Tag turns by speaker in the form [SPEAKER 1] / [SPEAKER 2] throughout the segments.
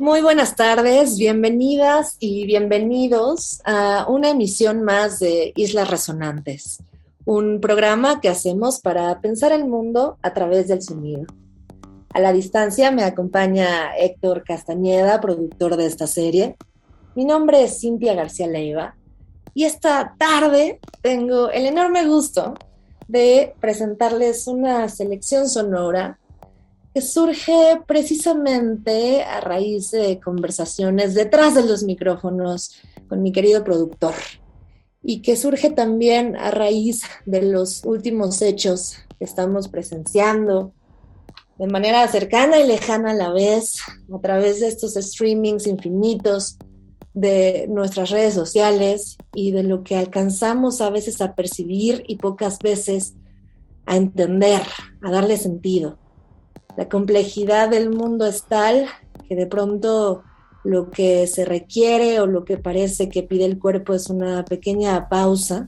[SPEAKER 1] Muy buenas tardes, bienvenidas y bienvenidos a una emisión más de Islas Resonantes, un programa que hacemos para pensar el mundo a través del sonido. A la distancia me acompaña Héctor Castañeda, productor de esta serie. Mi nombre es Cintia García Leiva y esta tarde tengo el enorme gusto de presentarles una selección sonora que surge precisamente a raíz de conversaciones detrás de los micrófonos con mi querido productor y que surge también a raíz de los últimos hechos que estamos presenciando de manera cercana y lejana a la vez a través de estos streamings infinitos de nuestras redes sociales y de lo que alcanzamos a veces a percibir y pocas veces a entender, a darle sentido la complejidad del mundo es tal que de pronto lo que se requiere o lo que parece que pide el cuerpo es una pequeña pausa,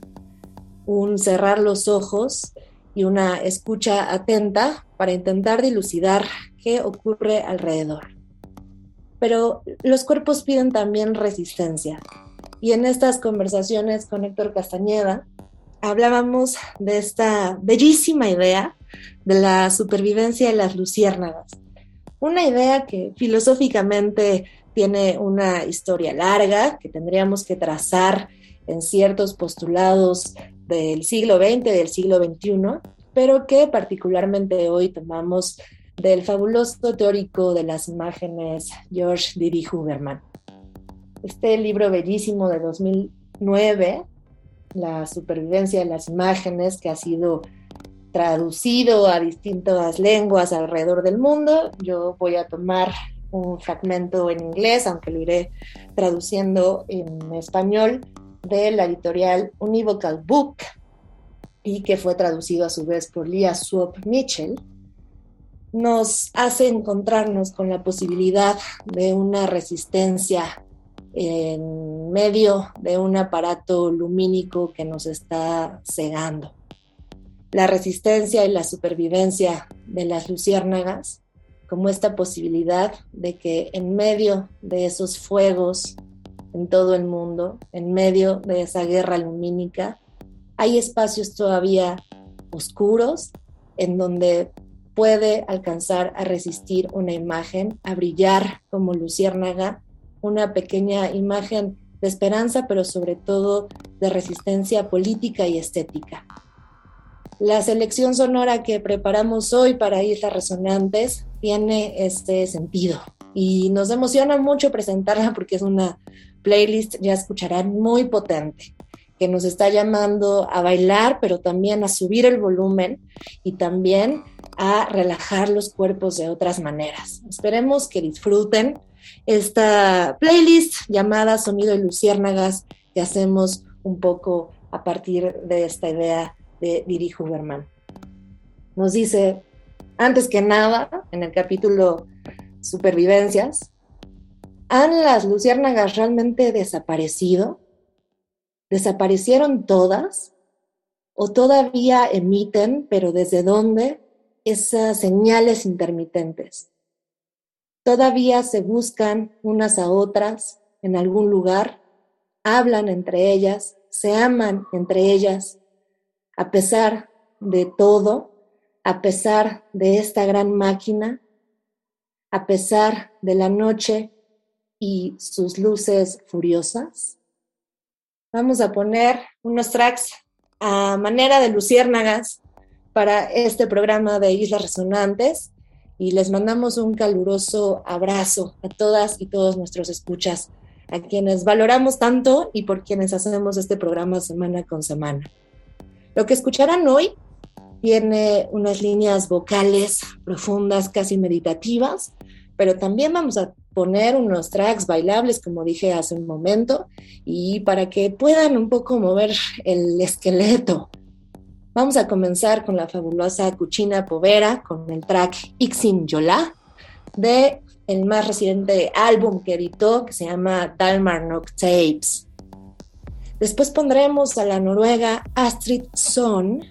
[SPEAKER 1] un cerrar los ojos y una escucha atenta para intentar dilucidar qué ocurre alrededor. Pero los cuerpos piden también resistencia. Y en estas conversaciones con Héctor Castañeda hablábamos de esta bellísima idea de la supervivencia de las luciérnagas. Una idea que filosóficamente tiene una historia larga que tendríamos que trazar en ciertos postulados del siglo XX, del siglo XXI, pero que particularmente hoy tomamos del fabuloso teórico de las imágenes George Didi Huberman. Este libro bellísimo de 2009, La supervivencia de las imágenes, que ha sido traducido a distintas lenguas alrededor del mundo. Yo voy a tomar un fragmento en inglés, aunque lo iré traduciendo en español, de la editorial Univocal Book y que fue traducido a su vez por Leah Swap Mitchell, nos hace encontrarnos con la posibilidad de una resistencia en medio de un aparato lumínico que nos está cegando la resistencia y la supervivencia de las luciérnagas como esta posibilidad de que en medio de esos fuegos en todo el mundo, en medio de esa guerra lumínica, hay espacios todavía oscuros en donde puede alcanzar a resistir una imagen, a brillar como luciérnaga, una pequeña imagen de esperanza, pero sobre todo de resistencia política y estética. La selección sonora que preparamos hoy para Islas Resonantes tiene este sentido y nos emociona mucho presentarla porque es una playlist, ya escucharán, muy potente, que nos está llamando a bailar, pero también a subir el volumen y también a relajar los cuerpos de otras maneras. Esperemos que disfruten esta playlist llamada Sonido de Luciérnagas que hacemos un poco a partir de esta idea de Diri. Nos dice, antes que nada, en el capítulo Supervivencias, ¿han las luciérnagas realmente desaparecido? ¿Desaparecieron todas? ¿O todavía emiten, pero desde dónde, esas señales intermitentes? ¿Todavía se buscan unas a otras en algún lugar? ¿Hablan entre ellas? ¿Se aman entre ellas? A pesar de todo, a pesar de esta gran máquina, a pesar de la noche y sus luces furiosas. Vamos a poner unos tracks a manera de luciérnagas para este programa de Islas Resonantes y les mandamos un caluroso abrazo a todas y todos nuestros escuchas, a quienes valoramos tanto y por quienes hacemos este programa semana con semana. Lo que escucharán hoy tiene unas líneas vocales profundas, casi meditativas, pero también vamos a poner unos tracks bailables, como dije hace un momento, y para que puedan un poco mover el esqueleto. Vamos a comenzar con la fabulosa Cuchina Povera, con el track Ixin Yola, de el más reciente álbum que editó, que se llama Dalmarnock Tapes. Después pondremos a la noruega Astrid Son,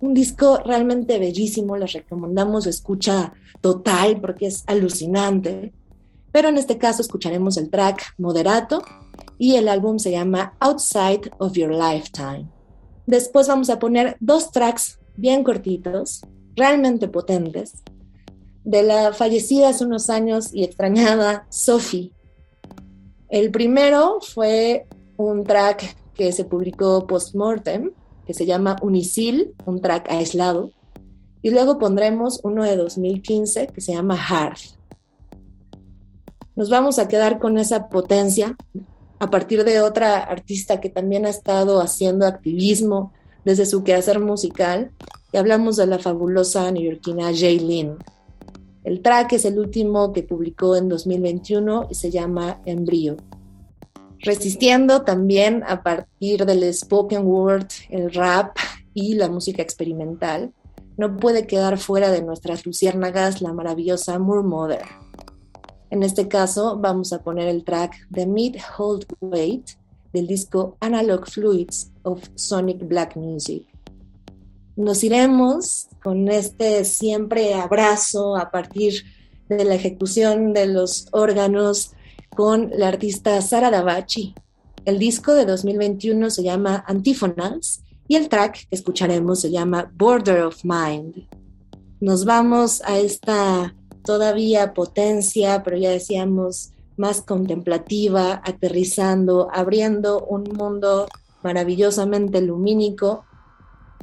[SPEAKER 1] un disco realmente bellísimo, les recomendamos escucha total porque es alucinante. Pero en este caso escucharemos el track Moderato y el álbum se llama Outside of Your Lifetime. Después vamos a poner dos tracks bien cortitos, realmente potentes, de la fallecida hace unos años y extrañada Sophie. El primero fue un track que se publicó post-mortem, que se llama Unisil, un track aislado. Y luego pondremos uno de 2015 que se llama Hearth. Nos vamos a quedar con esa potencia a partir de otra artista que también ha estado haciendo activismo desde su quehacer musical. Y hablamos de la fabulosa neoyorquina Jay Lynn. El track es el último que publicó en 2021 y se llama Embryo resistiendo también a partir del spoken word, el rap y la música experimental. No puede quedar fuera de nuestras luciérnagas la maravillosa Moore Mother. En este caso vamos a poner el track The Mid Hold Weight del disco Analog Fluids of Sonic Black Music. Nos iremos con este siempre abrazo a partir de la ejecución de los órganos con la artista Sara Davachi. El disco de 2021 se llama Antífonas y el track que escucharemos se llama Border of Mind. Nos vamos a esta todavía potencia, pero ya decíamos más contemplativa, aterrizando, abriendo un mundo maravillosamente lumínico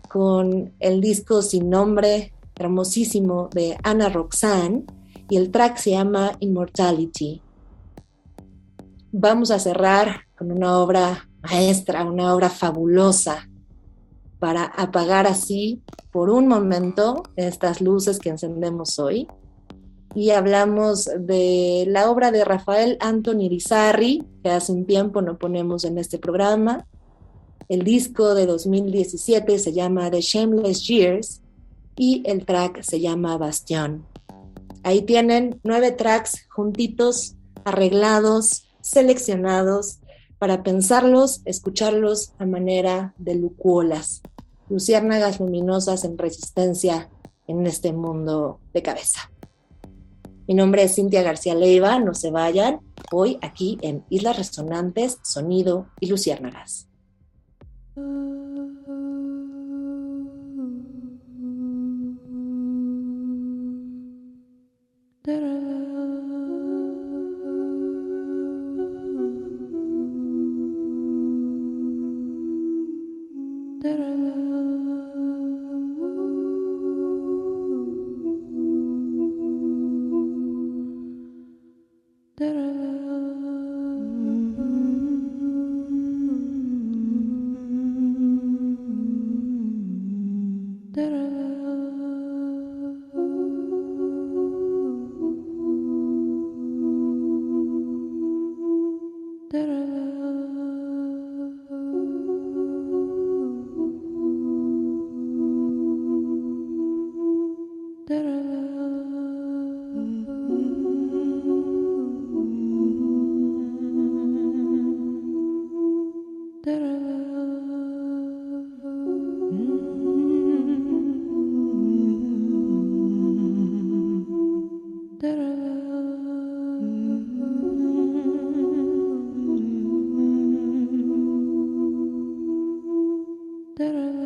[SPEAKER 1] con el disco sin nombre, hermosísimo de Ana Roxanne y el track se llama Immortality vamos a cerrar con una obra maestra, una obra fabulosa, para apagar así por un momento estas luces que encendemos hoy. Y hablamos de la obra de Rafael Anthony Rizarri, que hace un tiempo no ponemos en este programa. El disco de 2017 se llama The Shameless Years y el track se llama Bastión. Ahí tienen nueve tracks juntitos, arreglados, seleccionados para pensarlos, escucharlos a manera de lucuolas, luciérnagas luminosas en resistencia en este mundo de cabeza. Mi nombre es Cintia García Leiva, no se vayan, hoy aquí en Islas Resonantes, Sonido y Luciérnagas.
[SPEAKER 2] da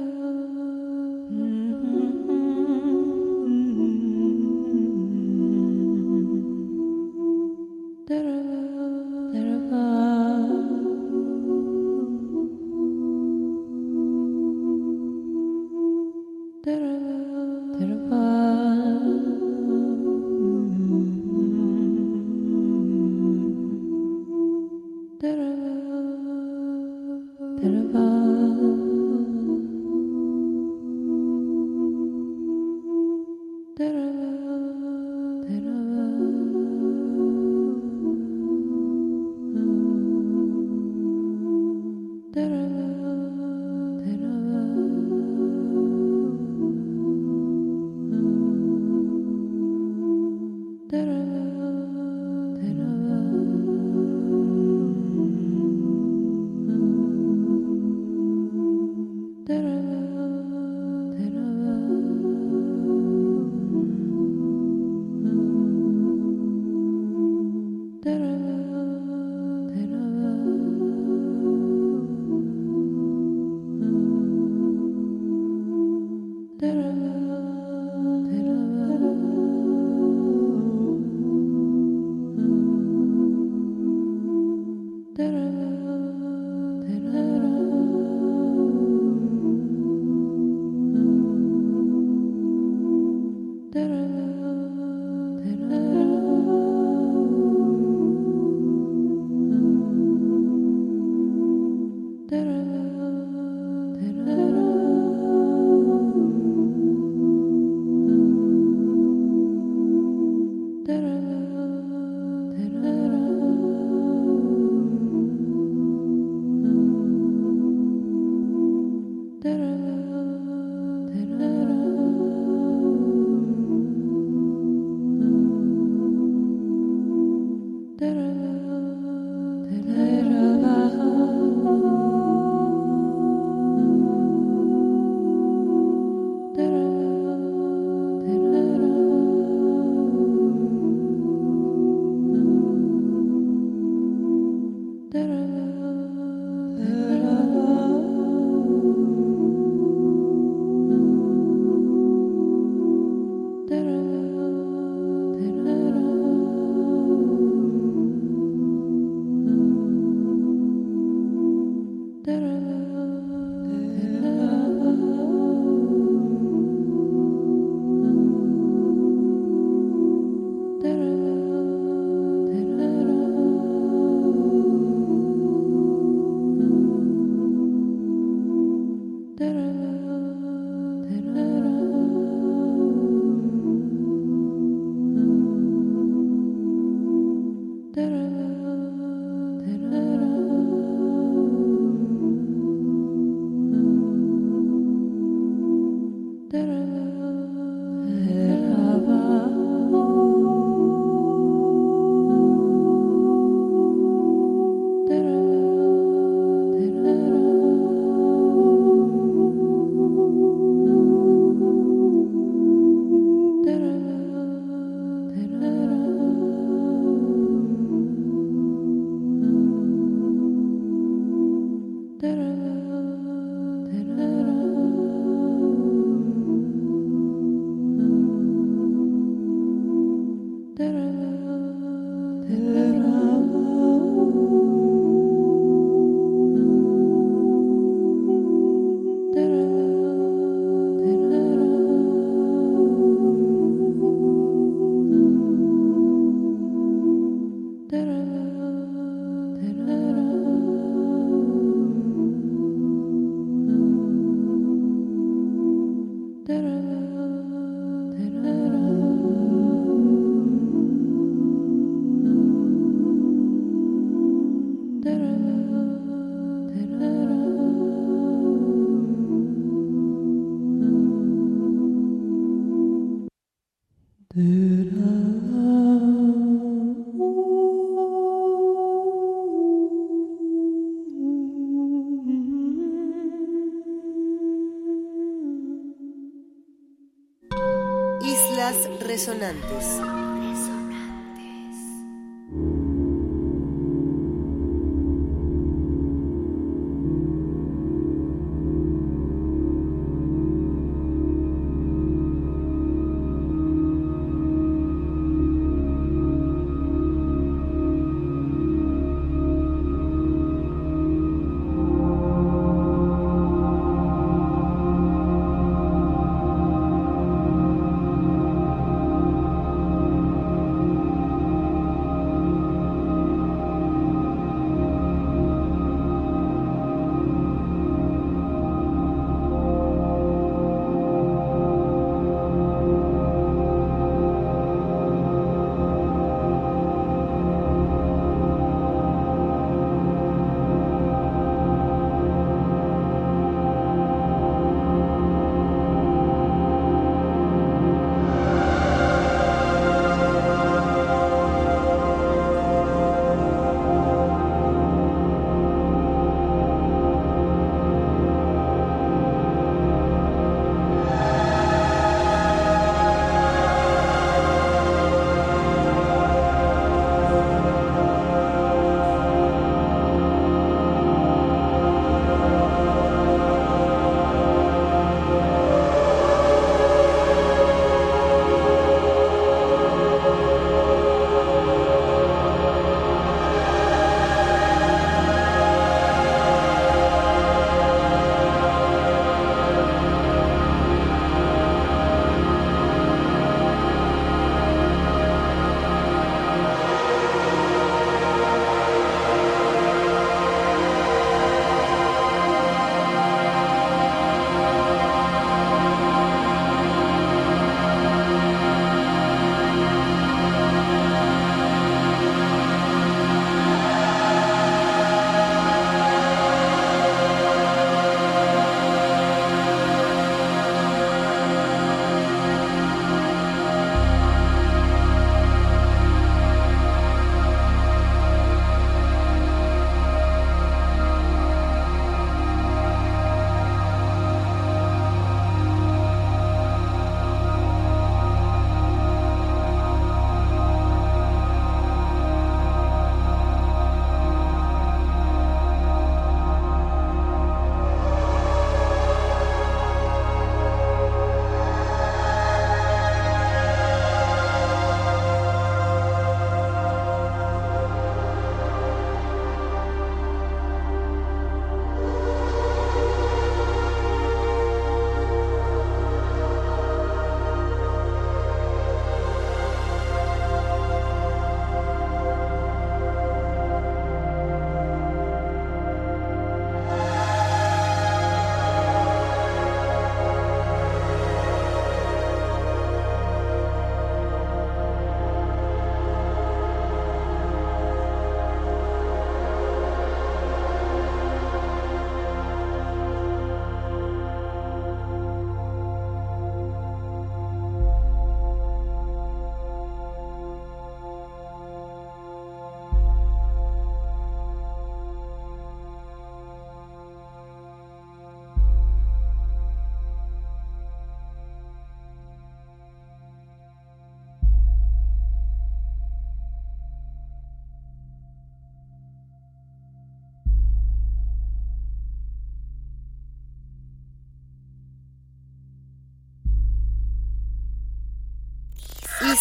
[SPEAKER 2] resonantes.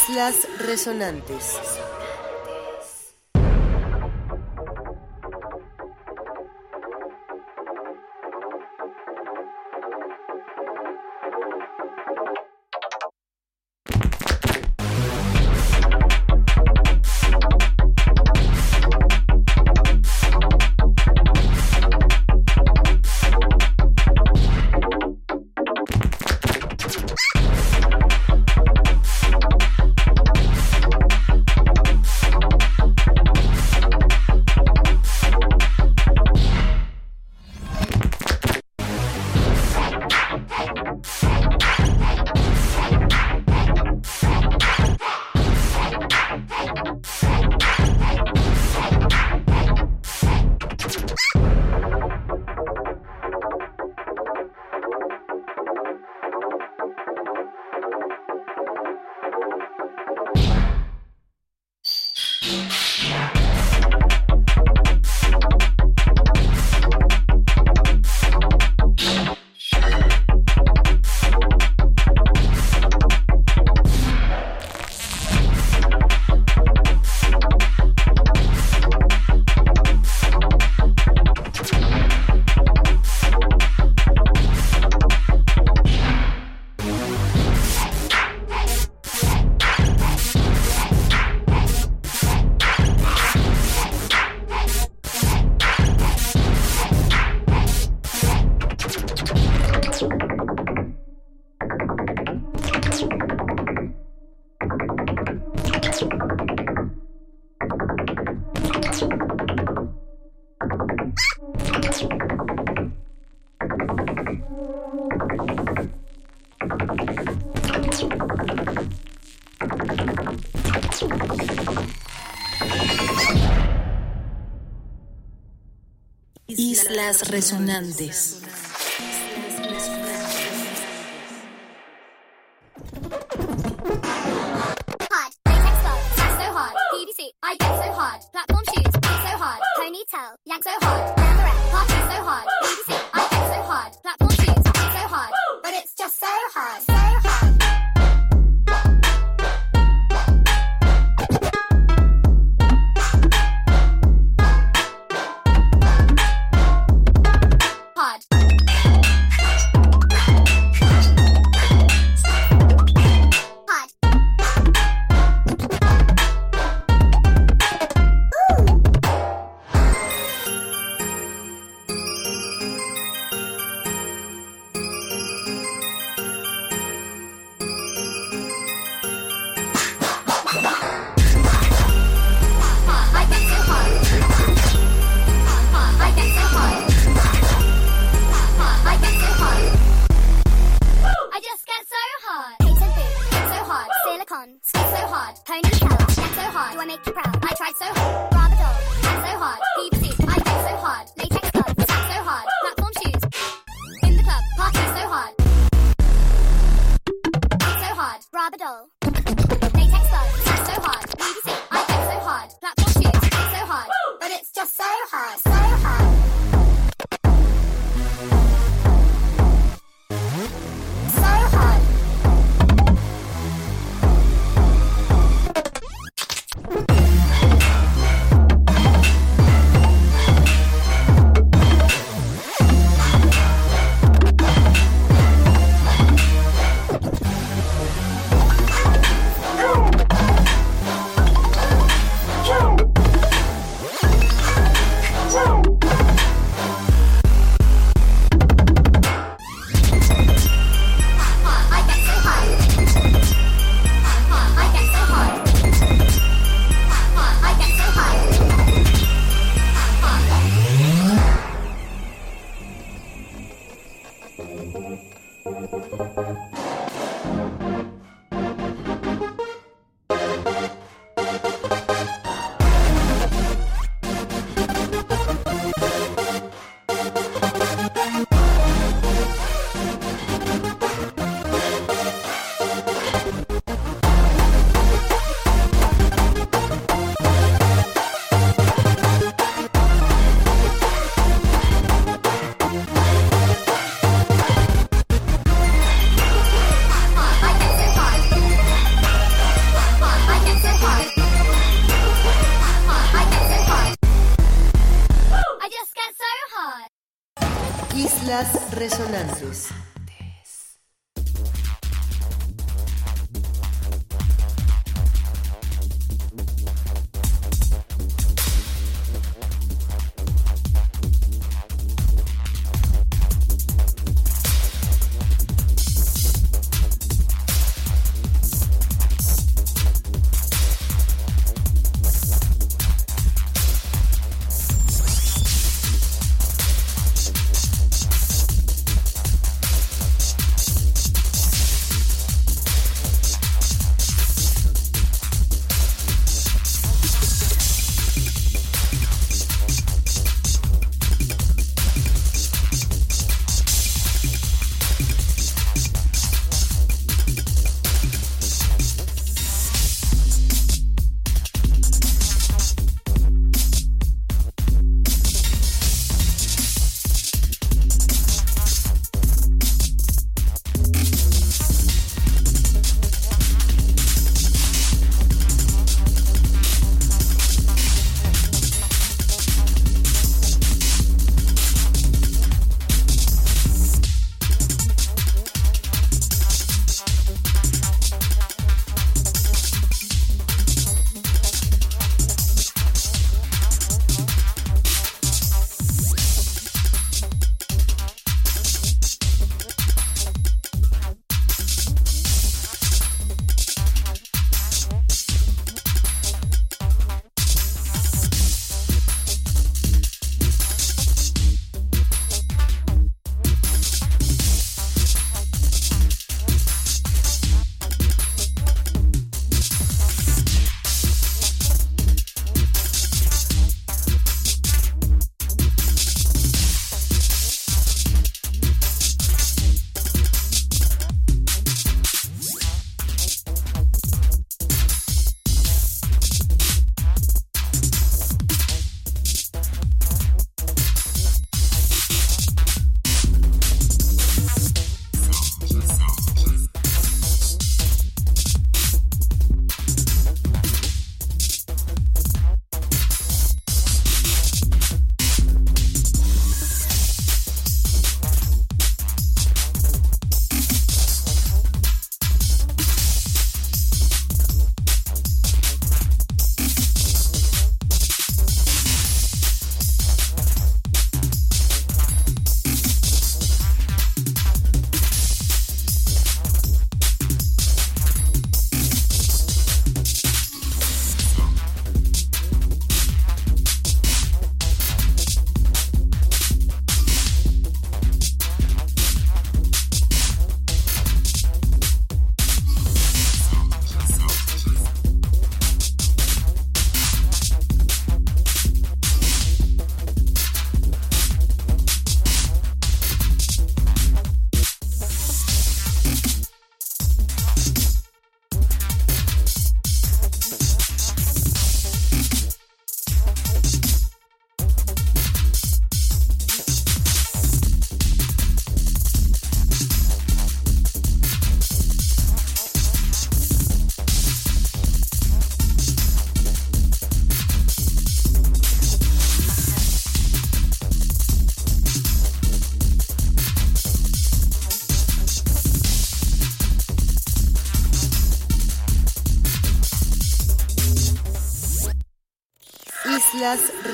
[SPEAKER 2] Islas Resonantes.
[SPEAKER 3] Islas Resonantes.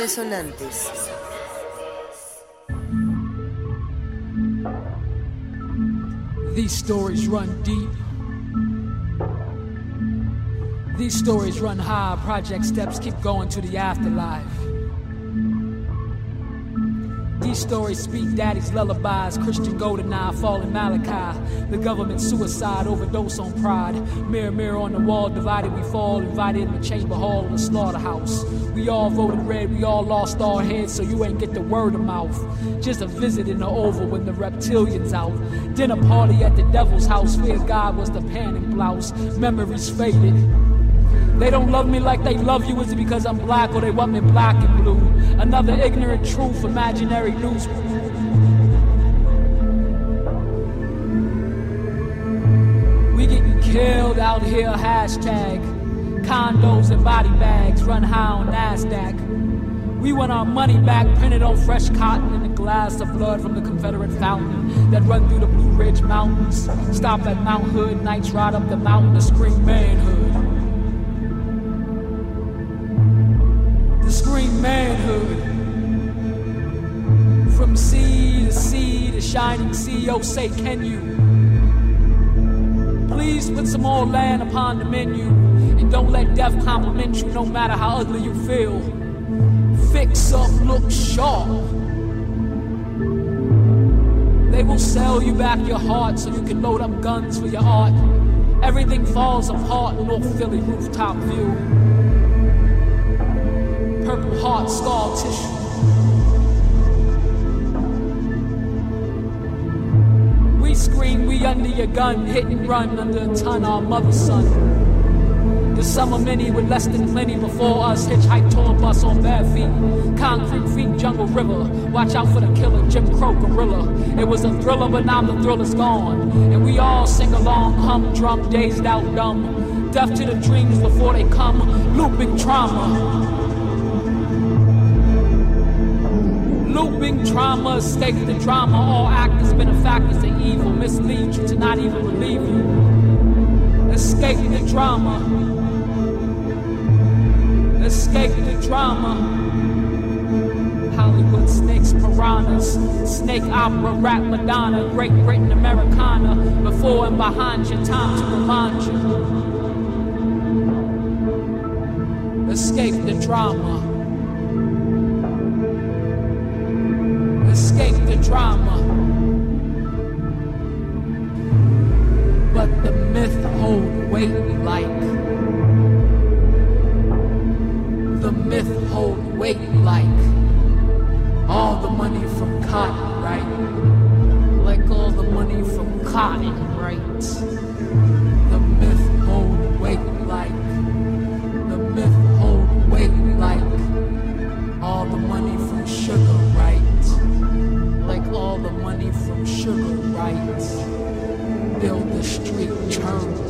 [SPEAKER 2] Resonantes.
[SPEAKER 4] These stories run deep. These stories run high. Project steps keep going to the afterlife. Stories speak daddy's lullabies, Christian Goldeneye, fallen Malachi, the government suicide, overdose on pride. Mirror, mirror on the wall, divided we fall, invited in the chamber hall of the slaughterhouse. We all voted red, we all lost our heads, so you ain't get the word of mouth. Just a visit in the oval when the reptilians out. Dinner party at the devil's house, fear God was the panic blouse. Memories faded. They don't love me like they love you. Is it because I'm black or they want me black and blue? Another ignorant truth, imaginary news. We getting killed out here, hashtag. Condos and body bags run high on NASDAQ. We want our money back, printed on fresh cotton in a glass of blood from the Confederate fountain that run through the Blue Ridge Mountains. Stop at Mount Hood, nights ride up the mountain to scream manhood. Manhood. From sea to sea to shining sea, oh say can you? Please put some more land upon the menu and don't let death compliment you no matter how ugly you feel fix up, look sharp. They will sell you back your heart so you can load up guns for your art. Everything falls apart, in North Philly rooftop view. Purple heart scar tissue. We scream, we under your gun, hit and run under a ton, our mother's son. The summer many with less than plenty before us. Hitchhike tour bus on bare feet. Concrete feet, jungle river. Watch out for the killer, Jim Crow gorilla. It was a thriller, but now the thrill is gone. And we all sing along, hum drum, dazed out dumb. Deaf to the dreams before they come. Looping trauma. Looping trauma, escape the drama. All actors, benefactors of evil mislead you to not even believe you. Escape the drama escape the drama. Hollywood snakes, piranhas, snake opera, rap Madonna, Great Britain, Americana, before and behind your time to remind you. Escape the drama. Drama. But the myth hold weight like the myth hold weight like all the money from cotton, right? Like all the money from cotton, right?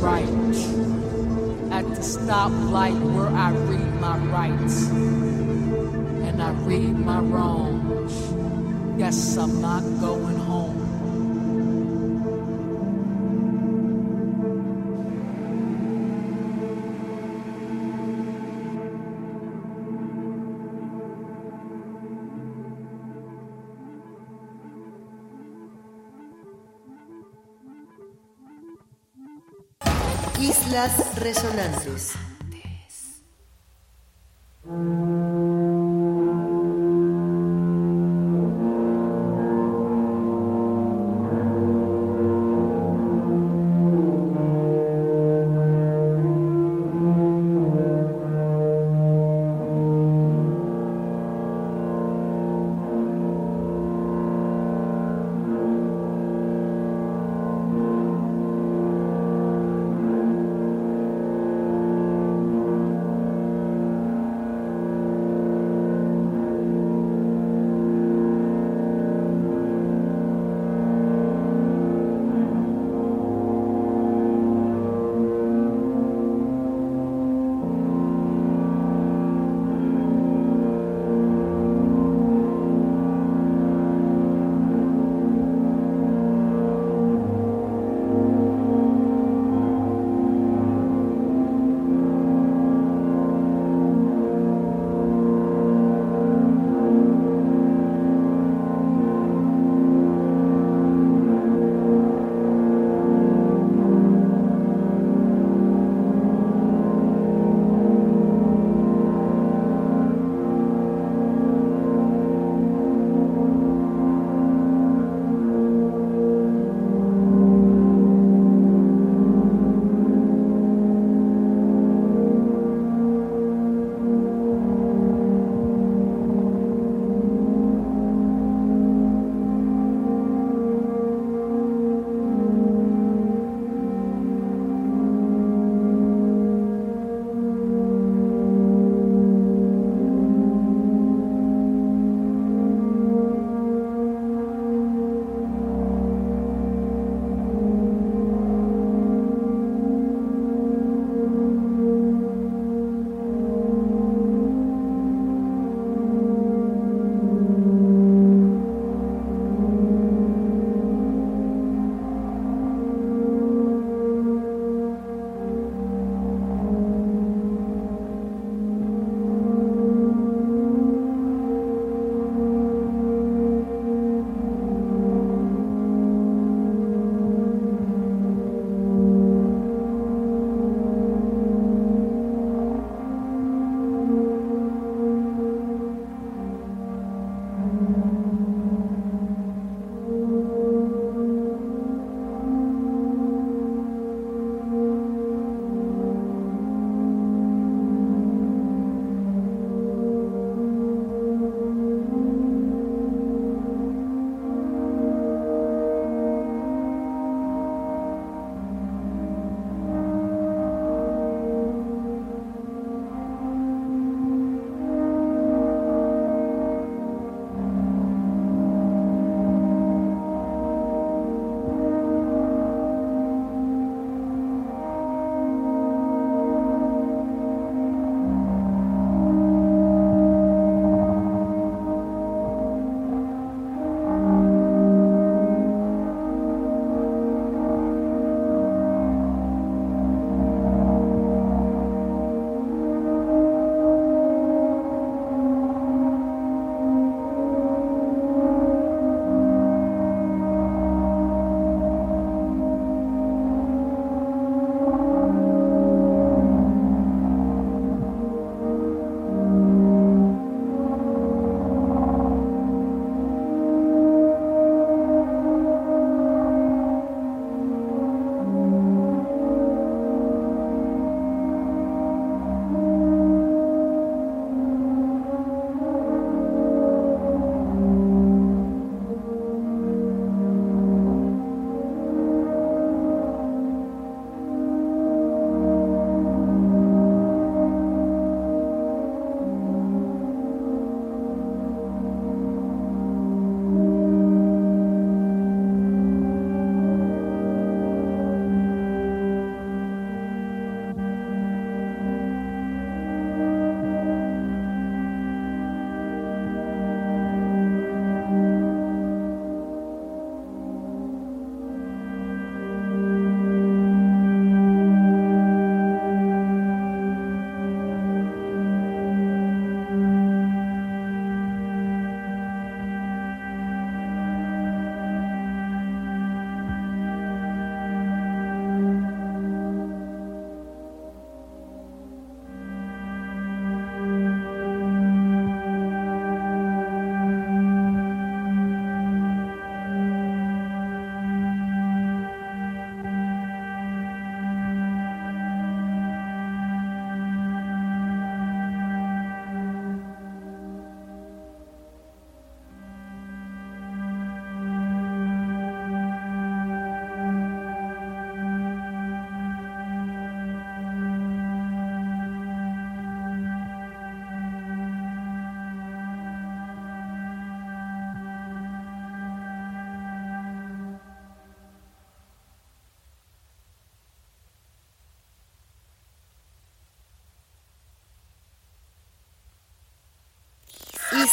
[SPEAKER 4] Right at the stoplight where I read my rights and I read my wrongs. Yes, I'm not going home.
[SPEAKER 2] Islas Resonantes.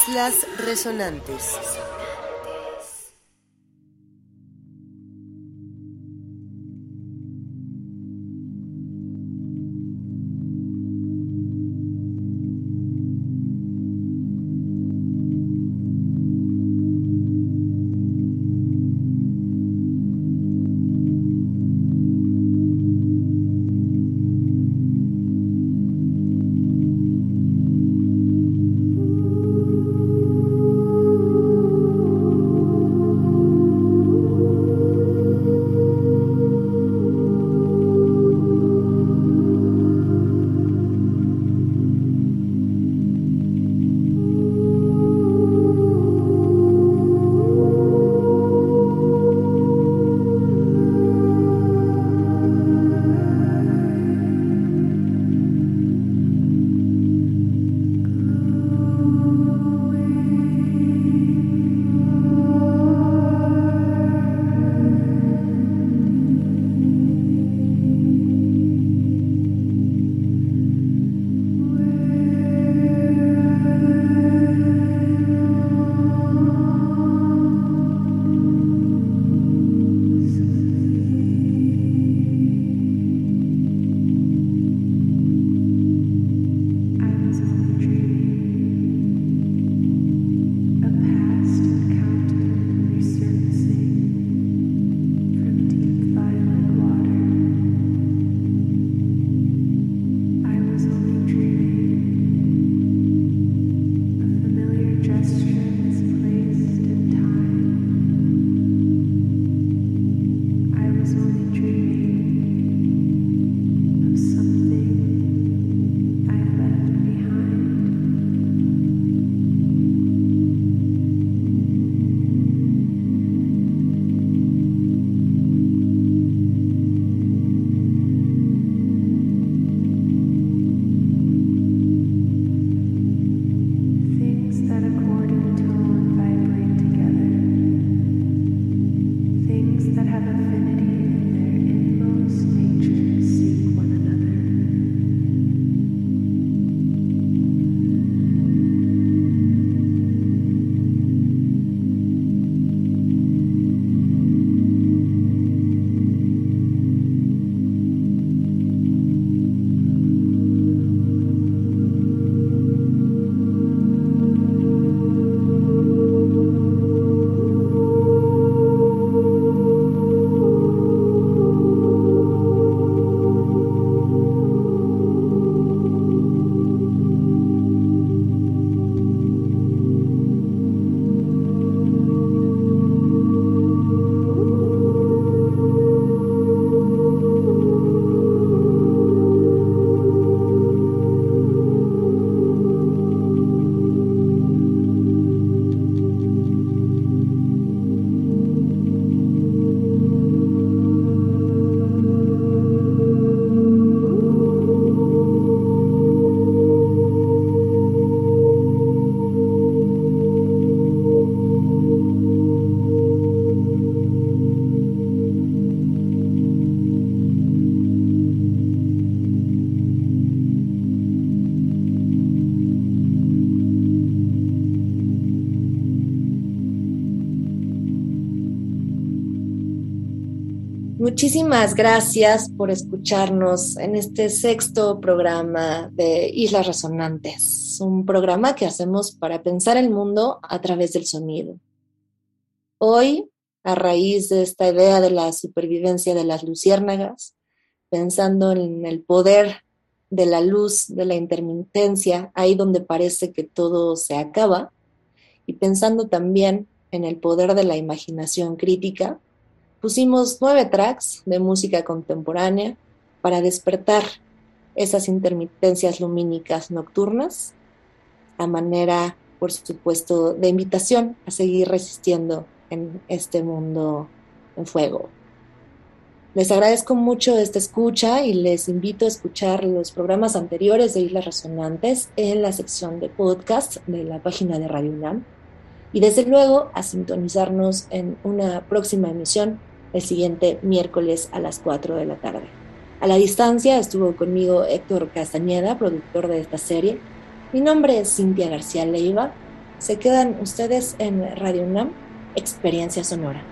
[SPEAKER 5] Islas Resonantes.
[SPEAKER 1] Muchísimas gracias por escucharnos en este sexto programa de Islas Resonantes, un programa que hacemos para pensar el mundo a través del sonido. Hoy, a raíz de esta idea de la supervivencia de las luciérnagas, pensando en el poder de la luz, de la intermitencia, ahí donde parece que todo se acaba, y pensando también en el poder de la imaginación crítica, Pusimos nueve tracks de música contemporánea para despertar esas intermitencias lumínicas nocturnas a manera, por supuesto, de invitación a seguir resistiendo en este mundo en fuego. Les agradezco mucho esta escucha y les invito a escuchar los programas anteriores de Islas Resonantes en la sección de podcast de la página de Radio UNAM y desde luego a sintonizarnos en una próxima emisión el siguiente miércoles a las 4 de la tarde. A la distancia estuvo conmigo Héctor Castañeda, productor de esta serie. Mi nombre es Cintia García Leiva. Se quedan ustedes en Radio UNAM, Experiencia Sonora.